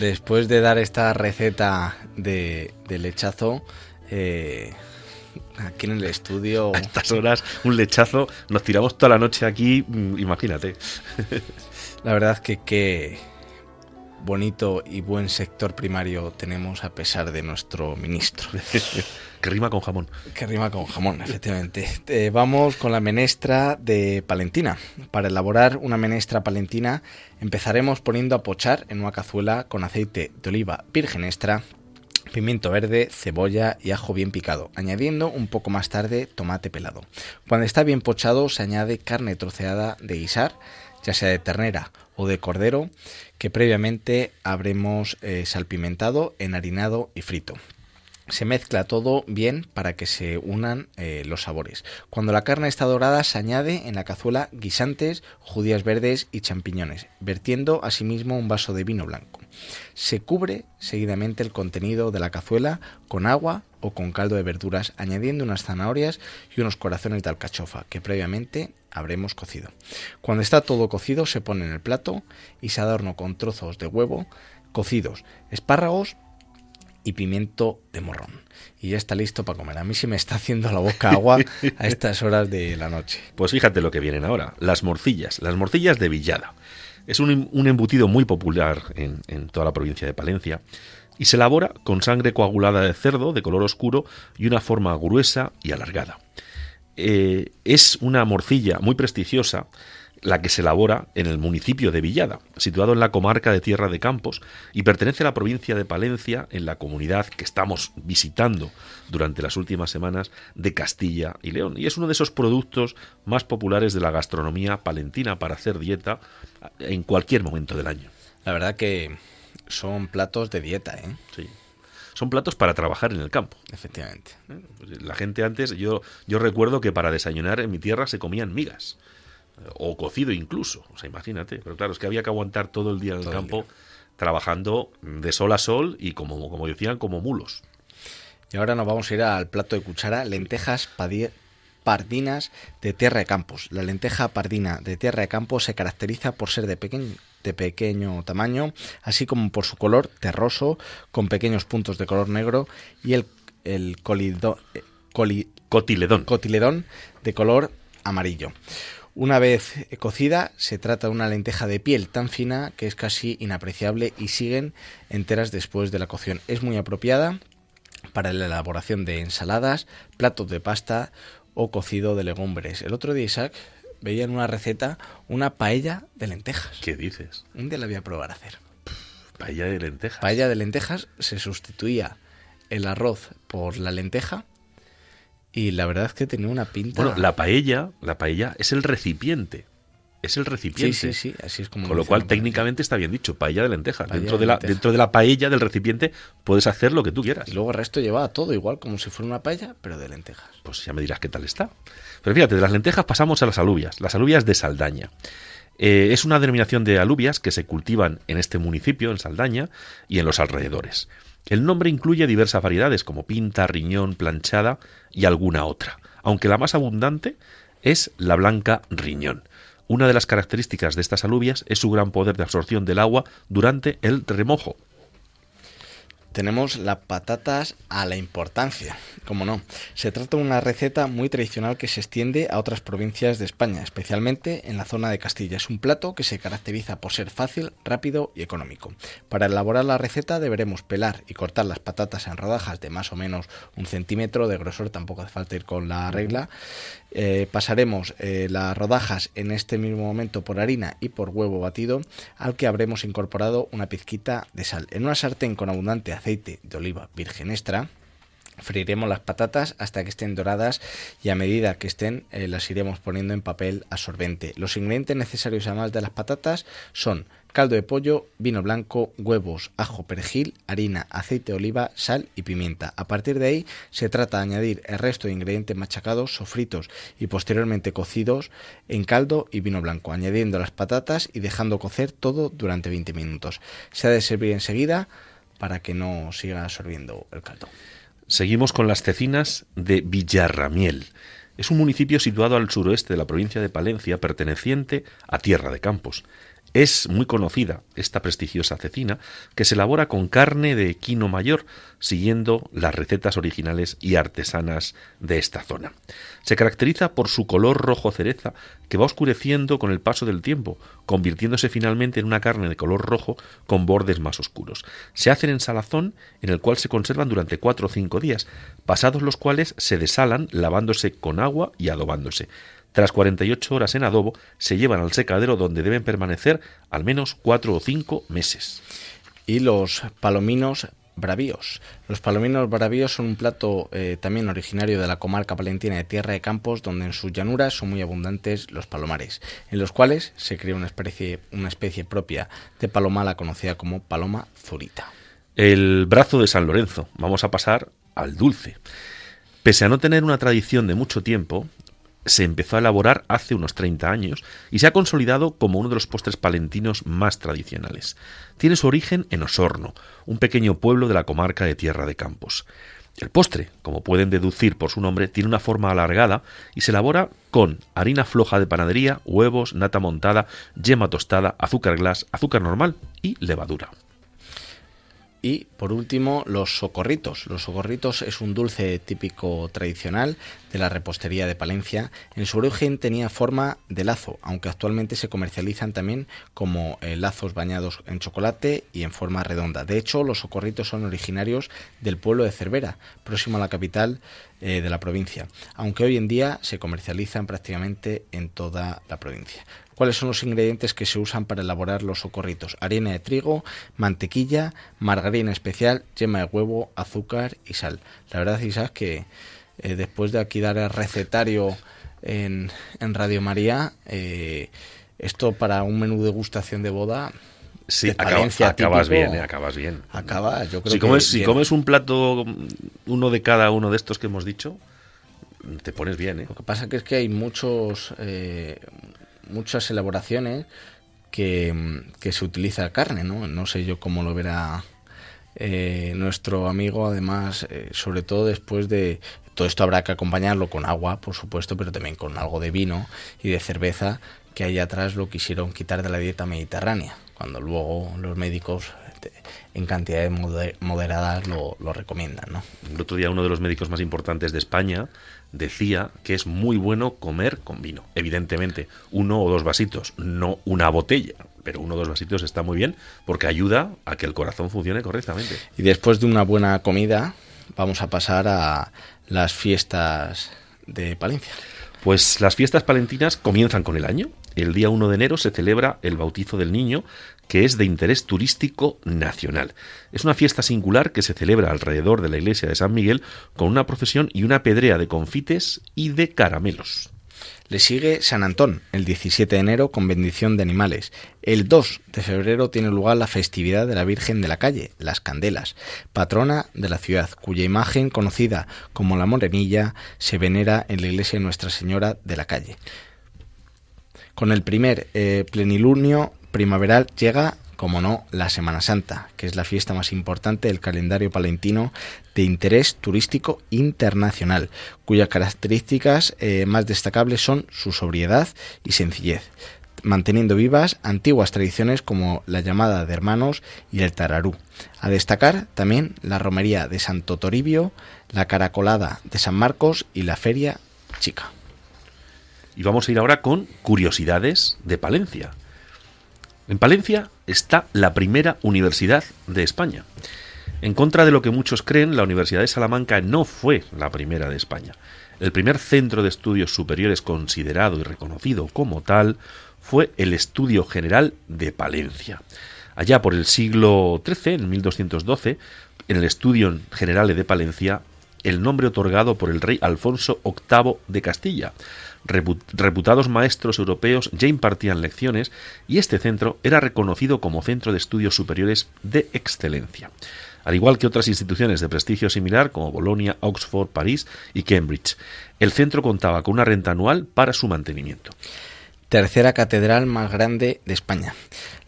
después de dar esta receta de, de lechazo, eh, aquí en el estudio. A estas horas, un lechazo, nos tiramos toda la noche aquí, mm, imagínate. <laughs> La verdad es que qué bonito y buen sector primario tenemos a pesar de nuestro ministro. <laughs> que rima con jamón. Que rima con jamón, efectivamente. <laughs> Eh, vamos con la menestra de Palentina. Para elaborar una menestra palentina empezaremos poniendo a pochar en una cazuela con aceite de oliva virgen extra, pimiento verde, cebolla y ajo bien picado, añadiendo un poco más tarde tomate pelado. Cuando está bien pochado se añade carne troceada de guisar, ya sea de ternera o de cordero, que previamente habremos eh, salpimentado, enharinado y frito. Se mezcla todo bien para que se unan eh, los sabores. Cuando la carne está dorada se añade en la cazuela guisantes, judías verdes y champiñones, vertiendo asimismo un vaso de vino blanco. Se cubre seguidamente el contenido de la cazuela con agua o con caldo de verduras, añadiendo unas zanahorias y unos corazones de alcachofa que previamente habremos cocido. Cuando está todo cocido se pone en el plato y se adorno con trozos de huevo cocidos, espárragos y pimiento de morrón. Y ya está listo para comer. A mí se me está haciendo la boca agua a <laughs> estas horas de la noche. Pues fíjate lo que vienen ahora, las morcillas, las morcillas de Villada. Es un, un embutido muy popular en, en toda la provincia de Palencia y se elabora con sangre coagulada de cerdo de color oscuro y una forma gruesa y alargada. Eh, es una morcilla muy prestigiosa la que se elabora en el municipio de Villada, situado en la comarca de Tierra de Campos y pertenece a la provincia de Palencia, en la comunidad que estamos visitando durante las últimas semanas de Castilla y León. Y es uno de esos productos más populares de la gastronomía palentina para hacer dieta en cualquier momento del año. La verdad que son platos de dieta, ¿eh? Sí son platos para trabajar en el campo. Efectivamente. Pues, la gente antes, yo, yo recuerdo que para desayunar en mi tierra se comían migas, o cocido incluso, o sea, imagínate. Pero claro, es que había que aguantar todo el día en el campo trabajando de sol a sol y como, como decían, como mulos. Y ahora nos vamos a ir al plato de cuchara, lentejas pardinas de tierra de campos. La lenteja pardina de tierra de campos se caracteriza por ser de pequeño de pequeño tamaño, así como por su color terroso, con pequeños puntos de color negro, y el, el eh, cotiledón. cotiledón de color amarillo. Una vez cocida, se trata de una lenteja de piel tan fina que es casi inapreciable y siguen enteras después de la cocción. Es muy apropiada para la elaboración de ensaladas, platos de pasta o cocido de legumbres. El otro día, Isaac, veía en una receta una paella de lentejas. ¿Qué dices? Un día la voy a probar a hacer. Paella de lentejas. Paella de lentejas se sustituía el arroz por la lenteja y la verdad es que tenía una pinta. Bueno, la paella, la paella es el recipiente. Es el recipiente. Sí, sí, sí, así es como. Con lo cual, técnicamente está bien dicho, paella de lentejas. dentro, de, la, dentro de la paella del recipiente puedes hacer lo que tú quieras. Y luego el resto llevaba todo igual, como si fuera una paella, pero de lentejas. Pues ya me dirás qué tal está. Pero fíjate, de las lentejas pasamos a las alubias, las alubias de Saldaña. Eh, es una denominación de alubias que se cultivan en este municipio, en Saldaña, y en los alrededores. El nombre incluye diversas variedades como pinta, riñón, planchada y alguna otra, aunque la más abundante es la blanca riñón. Una de las características de estas alubias es su gran poder de absorción del agua durante el remojo, tenemos las patatas a la importancia, como no. Se trata de una receta muy tradicional que se extiende a otras provincias de España, especialmente en la zona de Castilla. Es un plato que se caracteriza por ser fácil, rápido y económico. Para elaborar la receta deberemos pelar y cortar las patatas en rodajas de más o menos un centímetro de grosor, tampoco hace falta ir con la regla. Eh, pasaremos eh, las rodajas en este mismo momento por harina y por huevo batido, al que habremos incorporado una pizquita de sal. En una sartén con abundante aceite de oliva virgen extra, Freiremos las patatas hasta que estén doradas y a medida que estén eh, las iremos poniendo en papel absorbente. Los ingredientes necesarios además de las patatas son caldo de pollo, vino blanco, huevos, ajo, perejil, harina, aceite de oliva, sal y pimienta. A partir de ahí se trata de añadir el resto de ingredientes machacados, sofritos y posteriormente cocidos en caldo y vino blanco, añadiendo las patatas y dejando cocer todo durante 20 minutos. Se ha de servir enseguida para que no siga absorbiendo el caldo. Seguimos con las cecinas de Villarramiel. Es un municipio situado al suroeste de la provincia de Palencia, perteneciente a Tierra de Campos. Es muy conocida esta prestigiosa cecina que se elabora con carne de equino mayor, siguiendo las recetas originales y artesanas de esta zona. Se caracteriza por su color rojo cereza que va oscureciendo con el paso del tiempo, convirtiéndose finalmente en una carne de color rojo con bordes más oscuros. Se hacen en salazón en el cual se conservan durante cuatro o cinco días, pasados los cuales se desalan lavándose con agua y adobándose. Tras 48 horas en adobo, se llevan al secadero donde deben permanecer al menos cuatro o cinco meses. Y los palominos bravíos. Los palominos bravíos son un plato eh, también originario de la comarca palentina de Tierra de Campos, donde en sus llanuras son muy abundantes los palomares, en los cuales se crea una especie, una especie propia de palomala conocida como paloma zurita. El brazo de San Lorenzo. Vamos a pasar al dulce. Pese a no tener una tradición de mucho tiempo, se empezó a elaborar hace unos 30 años y se ha consolidado como uno de los postres palentinos más tradicionales. Tiene su origen en Osorno, un pequeño pueblo de la comarca de Tierra de Campos. El postre, como pueden deducir por su nombre, tiene una forma alargada y se elabora con harina floja de panadería, huevos, nata montada, yema tostada, azúcar glas, azúcar normal y levadura. Y por último, los socorritos. Los socorritos es un dulce típico tradicional de la repostería de Palencia. En su origen tenía forma de lazo, aunque actualmente se comercializan también como eh, lazos bañados en chocolate y en forma redonda. De hecho, los socorritos son originarios del pueblo de Cervera, próximo a la capital eh, de la provincia, aunque hoy en día se comercializan prácticamente en toda la provincia. ¿Cuáles son los ingredientes que se usan para elaborar los socorritos? Harina de trigo, mantequilla, margarina especial, yema de huevo, azúcar y sal. La verdad, Isaac, que eh, después de aquí dar el recetario en, en Radio María, eh, esto para un menú de gustación de boda Sí, acaba- acabas típico, bien, eh, acabas bien. Acaba, yo creo Si que comes, si bien. comes un plato, uno de cada uno de estos que hemos dicho, te pones bien, ¿eh? Lo que pasa que es que hay muchos, eh, muchas elaboraciones que, que se utiliza carne, ¿no? No sé yo cómo lo verá eh, nuestro amigo, además, sobre todo después de... Todo esto habrá que acompañarlo con agua, por supuesto, pero también con algo de vino y de cerveza, que ahí atrás lo quisieron quitar de la dieta mediterránea, cuando luego los médicos eh, en cantidades moder- moderadas lo, lo recomiendan, ¿no? El otro día uno de los médicos más importantes de España decía que es muy bueno comer con vino. Evidentemente, uno o dos vasitos, no una botella, pero uno o dos vasitos está muy bien porque ayuda a que el corazón funcione correctamente. Y después de una buena comida, vamos a pasar a las fiestas de Palencia. Pues las fiestas palentinas comienzan con el año. El día 1 de enero se celebra el bautizo del niño, que es de interés turístico nacional. Es una fiesta singular que se celebra alrededor de la iglesia de San Miguel con una procesión y una pedrea de confites y de caramelos. Le sigue San Antón, el 17 de enero, con bendición de animales. El 2 de febrero tiene lugar la festividad de la Virgen de la Calle, las Candelas, patrona de la ciudad, cuya imagen, conocida como la Morenilla, se venera en la iglesia de Nuestra Señora de la Calle. Con el primer eh, plenilunio primaveral llega, como no, la Semana Santa, que es la fiesta más importante del calendario palentino de interés turístico internacional, cuyas características eh, más destacables son su sobriedad y sencillez, manteniendo vivas antiguas tradiciones como la llamada de hermanos y el tararú. A destacar también la romería de Santo Toribio, la caracolada de San Marcos y la feria chica. Y vamos a ir ahora con curiosidades de Palencia. En Palencia está la primera universidad de España. En contra de lo que muchos creen, la Universidad de Salamanca no fue la primera de España. El primer centro de estudios superiores considerado y reconocido como tal fue el Estudio General de Palencia. Allá por el siglo XIII, en 1212, en el Estudio General de Palencia, el nombre otorgado por el rey Alfonso VIII de Castilla. Repu- Reputados maestros europeos ya impartían lecciones y este centro era reconocido como centro de estudios superiores de excelencia. Al igual que otras instituciones de prestigio similar como Bolonia, Oxford, París y Cambridge, el centro contaba con una renta anual para su mantenimiento. Tercera catedral más grande de España.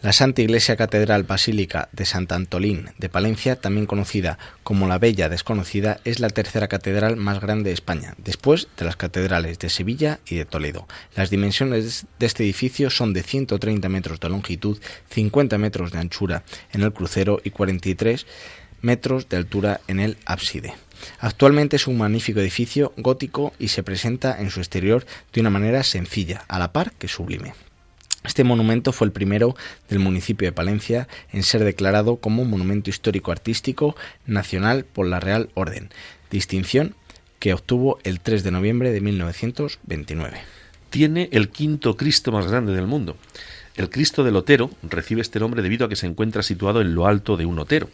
La Santa Iglesia Catedral Basílica de Sant Antolín de Palencia, también conocida como la Bella Desconocida, es la tercera catedral más grande de España, después de las catedrales de Sevilla y de Toledo. Las dimensiones de este edificio son de 130 metros de longitud, 50 metros de anchura en el crucero y 43 metros de altura en el ábside. Actualmente es un magnífico edificio gótico y se presenta en su exterior de una manera sencilla, a la par que sublime. Este monumento fue el primero del municipio de Palencia en ser declarado como monumento histórico artístico nacional por la Real Orden, distinción que obtuvo el 3 de noviembre de 1929. Tiene el quinto Cristo más grande del mundo. El Cristo del Otero recibe este nombre debido a que se encuentra situado en lo alto de un otero.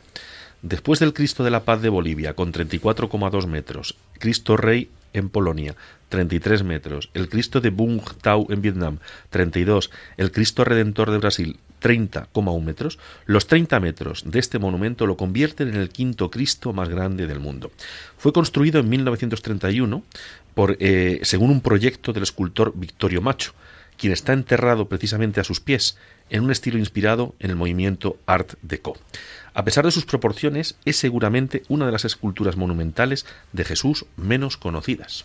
Después del Cristo de la Paz de Bolivia, con 34,2 metros, Cristo Rey en Polonia, 33 metros, el Cristo de Bung Tau en Vietnam, 32, el Cristo Redentor de Brasil, 30,1 metros, los 30 metros de este monumento lo convierten en el quinto Cristo más grande del mundo. Fue construido en 1931 por, eh, según un proyecto del escultor Victorio Macho, quien está enterrado precisamente a sus pies, en un estilo inspirado en el movimiento Art Deco. A pesar de sus proporciones, es seguramente una de las esculturas monumentales de Jesús menos conocidas.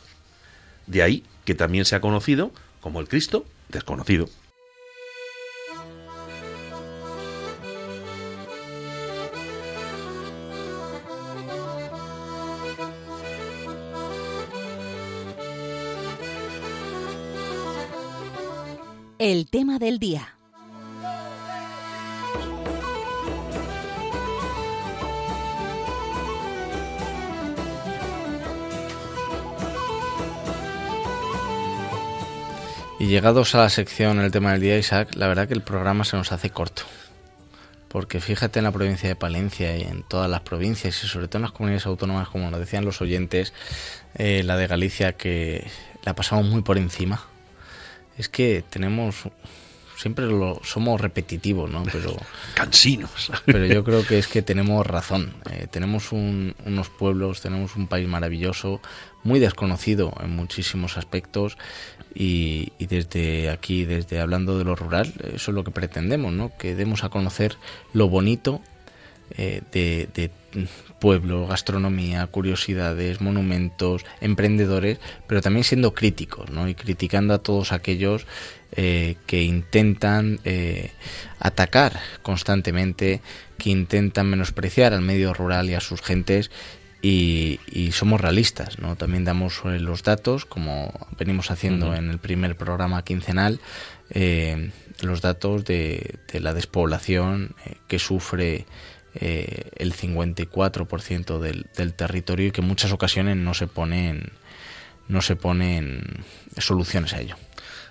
De ahí que también se ha conocido como el Cristo desconocido. El tema del día. Y llegados a la sección El tema del día, Isaac, la verdad que el programa se nos hace corto. Porque fíjate en la provincia de Palencia y en todas las provincias y sobre todo en las comunidades autónomas, como nos decían los oyentes, eh, la de Galicia, que la pasamos muy por encima. Es que tenemos siempre lo somos repetitivos, ¿no? Pero <laughs> cansinos. Pero yo creo que es que tenemos razón. Eh, tenemos unos pueblos, tenemos un país maravilloso, muy desconocido en muchísimos aspectos y, desde aquí, desde hablando de lo rural, eso es lo que pretendemos, ¿no? Que demos a conocer lo bonito eh, de, de pueblo, gastronomía, curiosidades, monumentos, emprendedores, pero también siendo críticos, ¿no? Y criticando a todos aquellos eh, que intentan eh, atacar constantemente, que intentan menospreciar al medio rural y a sus gentes y, somos realistas, ¿no? También damos eh, los datos, como venimos haciendo en el primer programa quincenal, los datos de, la despoblación que sufre el 54% del, territorio y que en muchas ocasiones no se ponen no se ponen soluciones a ello.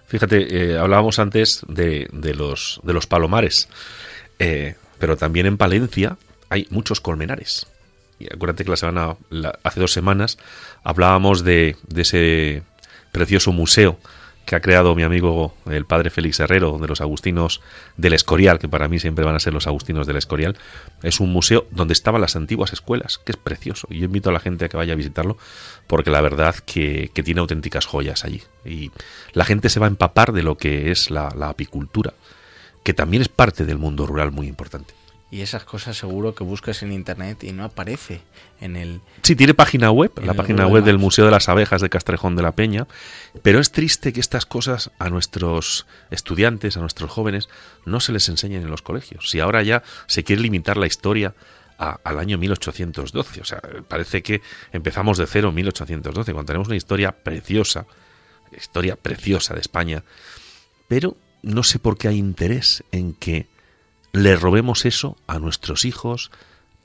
Fíjate, eh, hablábamos antes de, de, los, de los palomares, eh, pero también en Palencia hay muchos colmenares. Y acuérdate que la semana, hace dos semanas hablábamos de, de ese precioso museo que ha creado mi amigo el padre Félix Herrero, de los Agustinos del Escorial, que para mí siempre van a ser los Agustinos del Escorial. Es un museo donde estaban las antiguas escuelas, que es precioso. Y yo invito a la gente a que vaya a visitarlo, porque la verdad que, que tiene auténticas joyas allí. Y la gente se va a empapar de lo que es la apicultura, que también es parte del mundo rural muy importante y esas cosas seguro que buscas en internet y no aparece en el... Sí, tiene página web, la página web del Museo de las Abejas de Castrejón de la Peña, pero es triste que estas cosas a nuestros estudiantes, a nuestros jóvenes, no se les enseñen en los colegios. Si ahora ya se quiere limitar la historia al año 1812, o sea, parece que empezamos de cero en 1812, cuando tenemos una historia preciosa, historia preciosa de España, pero no sé por qué hay interés en que le robemos eso a nuestros hijos,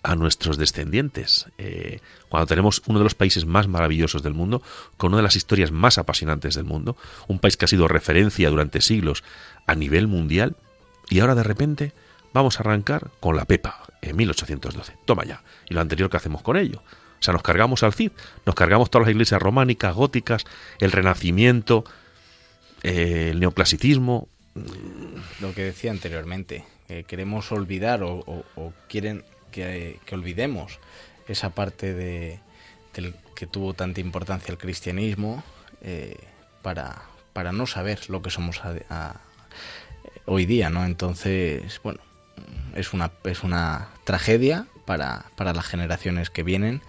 a nuestros descendientes. Eh, cuando tenemos uno de los países más maravillosos del mundo, con una de las historias más apasionantes del mundo, un país que ha sido referencia durante siglos a nivel mundial, y ahora de repente vamos a arrancar con la Pepa en 1812. Toma ya. ¿Y lo anterior que hacemos con ello? O sea, nos cargamos al Cid, nos cargamos todas las iglesias románicas, góticas, el Renacimiento, eh, el neoclasicismo. Lo que decía anteriormente, eh, queremos olvidar o, quieren que, olvidemos esa parte de, del que tuvo tanta importancia el cristianismo eh, para, para no saber lo que somos hoy día, ¿no? Entonces, bueno, es una, es una tragedia para, para las generaciones que vienen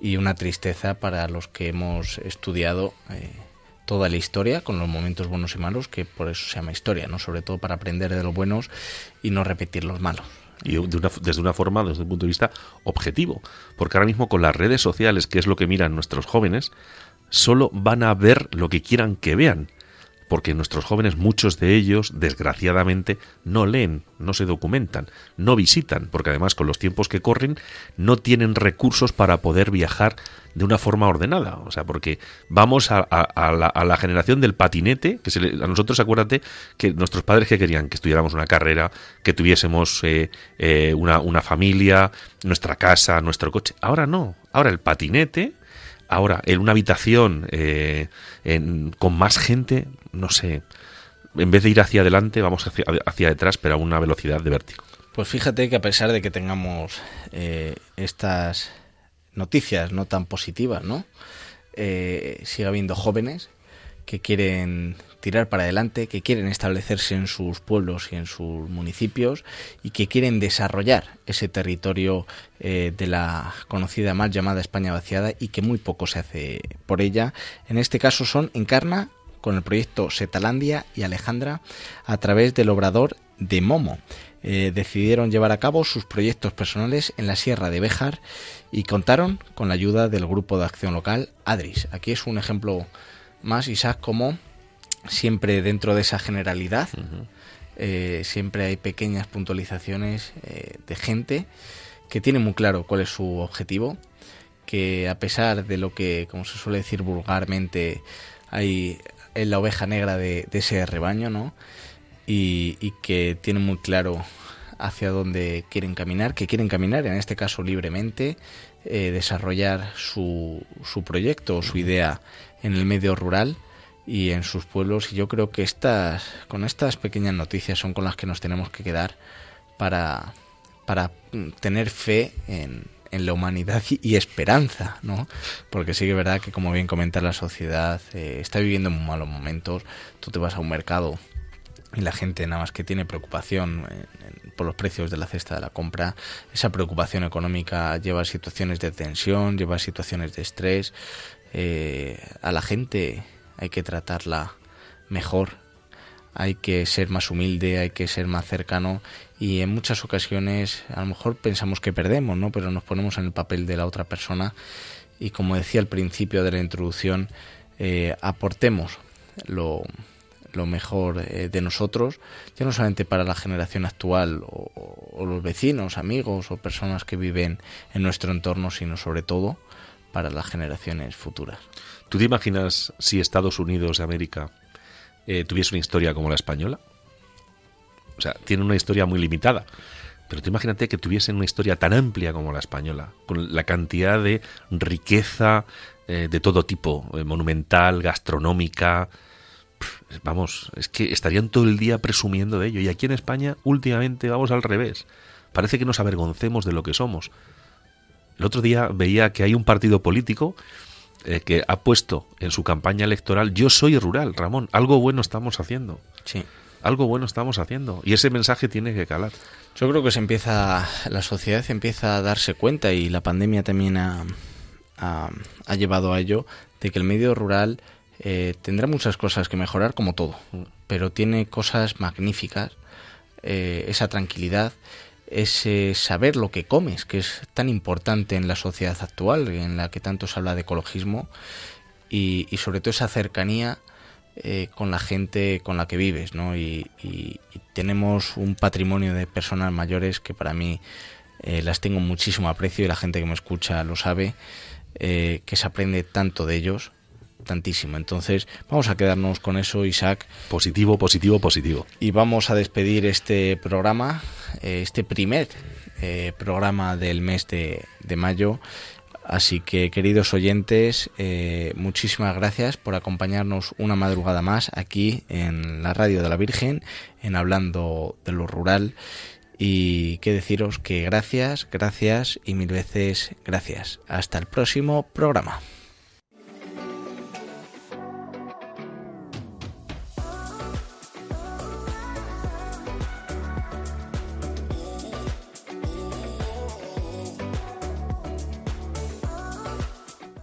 y una tristeza para los que hemos estudiado eh, toda la historia con los momentos buenos y malos, que por eso se llama historia, ¿no? Sobre todo para aprender de los buenos y no repetir los malos. Y desde una forma, desde un punto de vista objetivo. Porque ahora mismo con las redes sociales, que es lo que miran nuestros jóvenes, solo van a ver lo que quieran que vean porque nuestros jóvenes, muchos de ellos, desgraciadamente, no leen, no se documentan, no visitan, porque además con los tiempos que corren no tienen recursos para poder viajar de una forma ordenada. O sea, porque vamos a, la, generación del patinete, que a nosotros acuérdate que nuestros padres que querían que estudiáramos una carrera, que tuviésemos eh, eh, una, una familia, nuestra casa, nuestro coche. Ahora no, ahora el patinete Ahora, en una habitación eh, con más gente, no sé, en vez de ir hacia adelante, vamos hacia, hacia detrás, pero a una velocidad de vértigo. Pues fíjate que a pesar de que tengamos eh, estas noticias no tan positivas, ¿no? Eh, sigue habiendo jóvenes que quieren tirar para adelante, que quieren establecerse en sus pueblos y en sus municipios y que quieren desarrollar ese territorio eh, de la conocida mal llamada España vaciada y que muy poco se hace por ella. En este caso son Encarna con el proyecto Setalandia y Alejandra a través del obrador de Momo. Eh, decidieron llevar a cabo sus proyectos personales en la Sierra de Béjar y contaron con la ayuda del grupo de acción local ADRIS. Aquí es un ejemplo más, Isaac, como siempre dentro de esa generalidad. Eh, siempre hay pequeñas puntualizaciones eh, de gente que tiene muy claro cuál es su objetivo, que a pesar de lo que, como se suele decir vulgarmente, hay en la oveja negra de, ese rebaño, ¿no? Y, que tiene muy claro hacia dónde quieren caminar, que quieren caminar, en este caso libremente, eh, desarrollar su, su proyecto o su idea en el medio rural y en sus pueblos y yo creo que estas con estas pequeñas noticias son con las que nos tenemos que quedar para para tener fe en, en la humanidad y, esperanza, ¿no? Porque sí que es verdad que, como bien comenta la sociedad, eh, está viviendo muy malos momentos. Tú te vas a un mercado y la gente nada más que tiene preocupación por los precios de la cesta de la compra. Esa preocupación económica lleva a situaciones de tensión, lleva a situaciones de estrés. Eh, a la gente hay que tratarla mejor, hay que ser más humilde, hay que ser más cercano y en muchas ocasiones a lo mejor pensamos que perdemos, ¿no? Pero nos ponemos en el papel de la otra persona y como decía al principio de la introducción, eh, aportemos lo, mejor eh, de nosotros, ya no solamente para la generación actual o, los vecinos, amigos o personas que viven en nuestro entorno, sino sobre todo para las generaciones futuras. ¿Tú te imaginas si Estados Unidos de América eh, tuviese una historia como la española? O sea, tiene una historia muy limitada. Pero tú imagínate que tuviesen una historia tan amplia como la española, con la cantidad de riqueza eh, de todo tipo, eh, monumental, gastronómica. vamos, es que estarían todo el día presumiendo de ello. Y aquí en España, últimamente, vamos al revés. Parece que nos avergoncemos de lo que somos. El otro día veía que hay un partido político eh, que ha puesto en su campaña electoral yo soy rural, Ramón, algo bueno estamos haciendo. Sí. Algo bueno estamos haciendo y ese mensaje tiene que calar. Yo creo que se empieza la sociedad empieza a darse cuenta y la pandemia también ha, ha, llevado a ello de que el medio rural eh, tendrá muchas cosas que mejorar como todo, pero tiene cosas magníficas, eh, esa tranquilidad ese saber lo que comes, que es tan importante en la sociedad actual, en la que tanto se habla de ecologismo, y, sobre todo esa cercanía eh, con la gente con la que vives, ¿no? Y, tenemos un patrimonio de personas mayores que para mí eh, las tengo muchísimo aprecio y la gente que me escucha lo sabe, eh, que se aprende tanto de ellos tantísimo. Entonces, vamos a quedarnos con eso, Isaac. Positivo, positivo, positivo. Y vamos a despedir este programa, eh, este primer eh, programa del mes de, mayo. Así que, queridos oyentes, eh, muchísimas gracias por acompañarnos una madrugada más aquí en la Radio de la Virgen, en Hablando de lo Rural. Y qué deciros que gracias, gracias y mil veces gracias. Hasta el próximo programa.